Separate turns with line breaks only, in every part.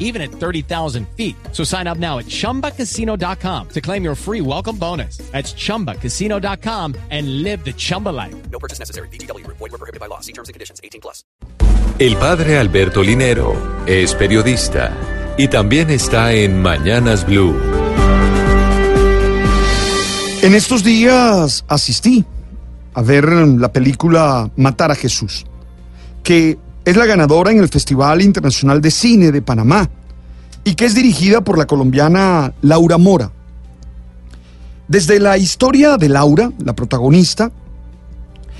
even at 30,000 feet. So sign up now at chumbacasino.com to claim your free welcome bonus. That's chumbacasino.com and live the Chumba life.
No purchase necessary. BGW. Void were prohibited by law. See terms and conditions. 18 plus.
El padre Alberto Linero es periodista y también está en Mañanas Blue.
En estos días asistí a ver la película Matar a Jesús, que es la ganadora en el Festival Internacional de Cine de Panamá y que es dirigida por la colombiana Laura Mora. Desde la historia de Laura, la protagonista,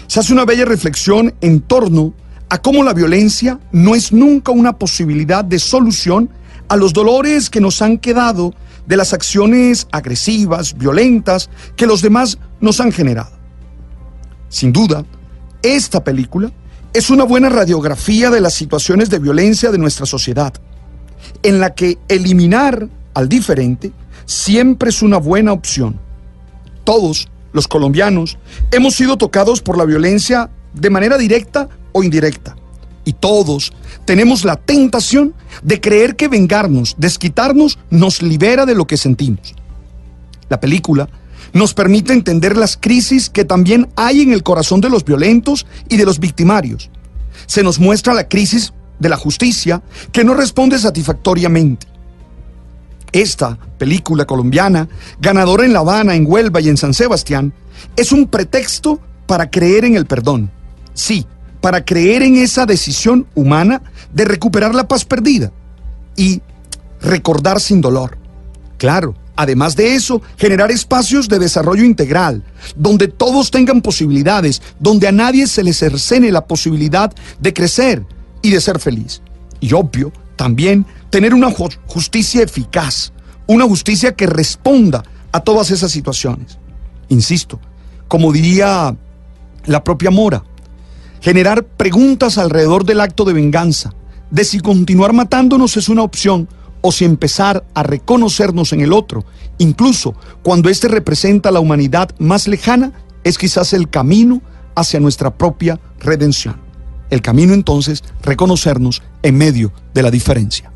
se hace una bella reflexión en torno a cómo la violencia no es nunca una posibilidad de solución a los dolores que nos han quedado de las acciones agresivas, violentas, que los demás nos han generado. Sin duda, esta película es una buena radiografía de las situaciones de violencia de nuestra sociedad, en la que eliminar al diferente siempre es una buena opción. Todos, los colombianos, hemos sido tocados por la violencia de manera directa o indirecta. Y todos tenemos la tentación de creer que vengarnos, desquitarnos, nos libera de lo que sentimos. La película nos permite entender las crisis que también hay en el corazón de los violentos y de los victimarios. Se nos muestra la crisis de la justicia que no responde satisfactoriamente. Esta película colombiana, ganadora en La Habana, en Huelva y en San Sebastián, es un pretexto para creer en el perdón. Sí, para creer en esa decisión humana de recuperar la paz perdida y recordar sin dolor. Claro, además de eso, generar espacios de desarrollo integral, donde todos tengan posibilidades, donde a nadie se le cercene la posibilidad de crecer y de ser feliz. Y obvio, también tener una justicia eficaz, una justicia que responda a todas esas situaciones. Insisto, como diría la propia Mora, generar preguntas alrededor del acto de venganza, de si continuar matándonos es una opción o si empezar a reconocernos en el otro, incluso cuando éste representa la humanidad más lejana, es quizás el camino hacia nuestra propia redención. El camino entonces, reconocernos en medio de la diferencia.